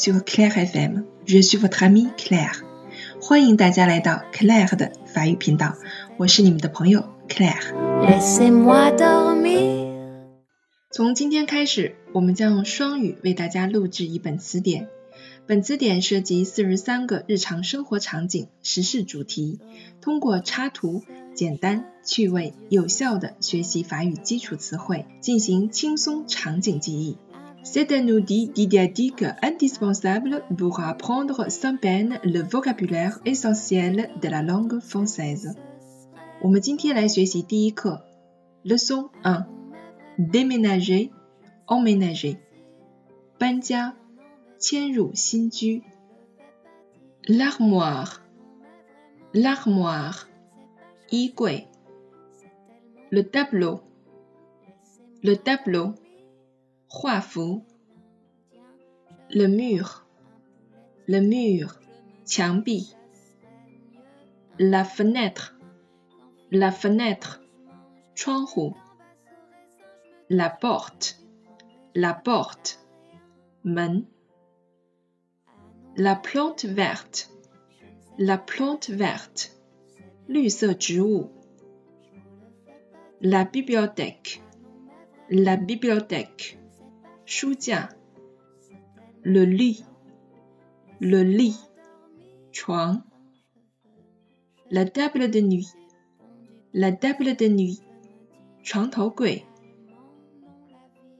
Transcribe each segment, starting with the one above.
Sur Claire FM，je suis votre amie Claire。欢迎大家来到 Claire 的法语频道，我是你们的朋友 Claire。Laissez-moi dormir. 从今天开始，我们将用双语为大家录制一本词典。本词典涉及四十三个日常生活场景、时事主题，通过插图，简单、趣味、有效的学习法语基础词汇，进行轻松场景记忆。C'est un outil didactique indispensable pour apprendre sans peine le vocabulaire essentiel de la langue française。我们今天来学习第一课，Leçon 1 déménager, emménager，搬家，迁入新居。L'armoire, l'armoire，衣柜。Le tableau, le tableau， 画幅。Le mur, le mur，墙壁。La fenêtre, la fenêtre，窗户。La porte, la porte, 门。La plante verte, la plante verte, 绿色植物。La bibliothèque, la bibliothèque, Le lit, le lit, chuang. La table de nuit, la table de nuit, chuang gui.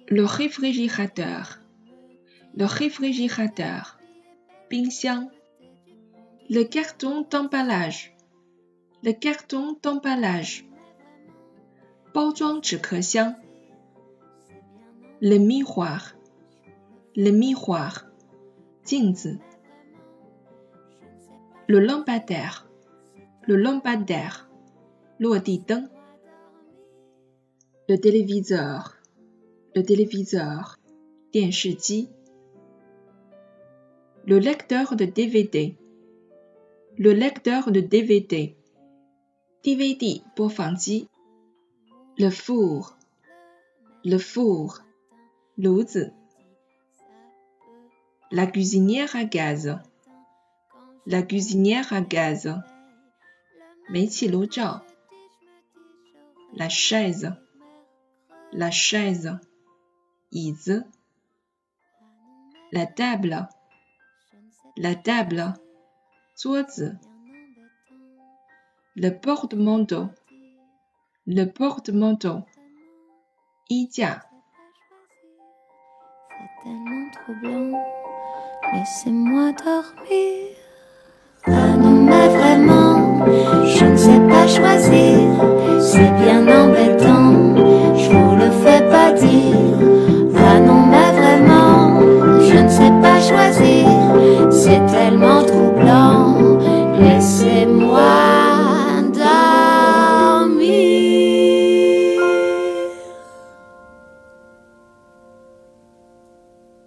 Le réfrigérateur, le réfrigérateur, bing xiang. Le carton d'emballage, le carton d'emballage, bao zhuang Le miroir, le miroir, 镜子。Le lampadaire, le lampadaire, 落地灯。Le téléviseur, le téléviseur, 电视机。Le lecteur de DVD, le lecteur de DVD, DVD 播放机。Le four, le four, 炉子。La cuisinière à gaz, la cuisinière à gaz, 煤气炉灶。La chaise, la chaise, 椅子。La table, la table, 桌子。Le porte-manteau, le porte-manteau, 衣架。 tellement troublant. Laissez-moi dormir. Ah non, mais vraiment, je ne sais pas choisir. C'est bien embêtant, je vous le fais pas dire. Ah non, mais vraiment, je ne sais pas choisir.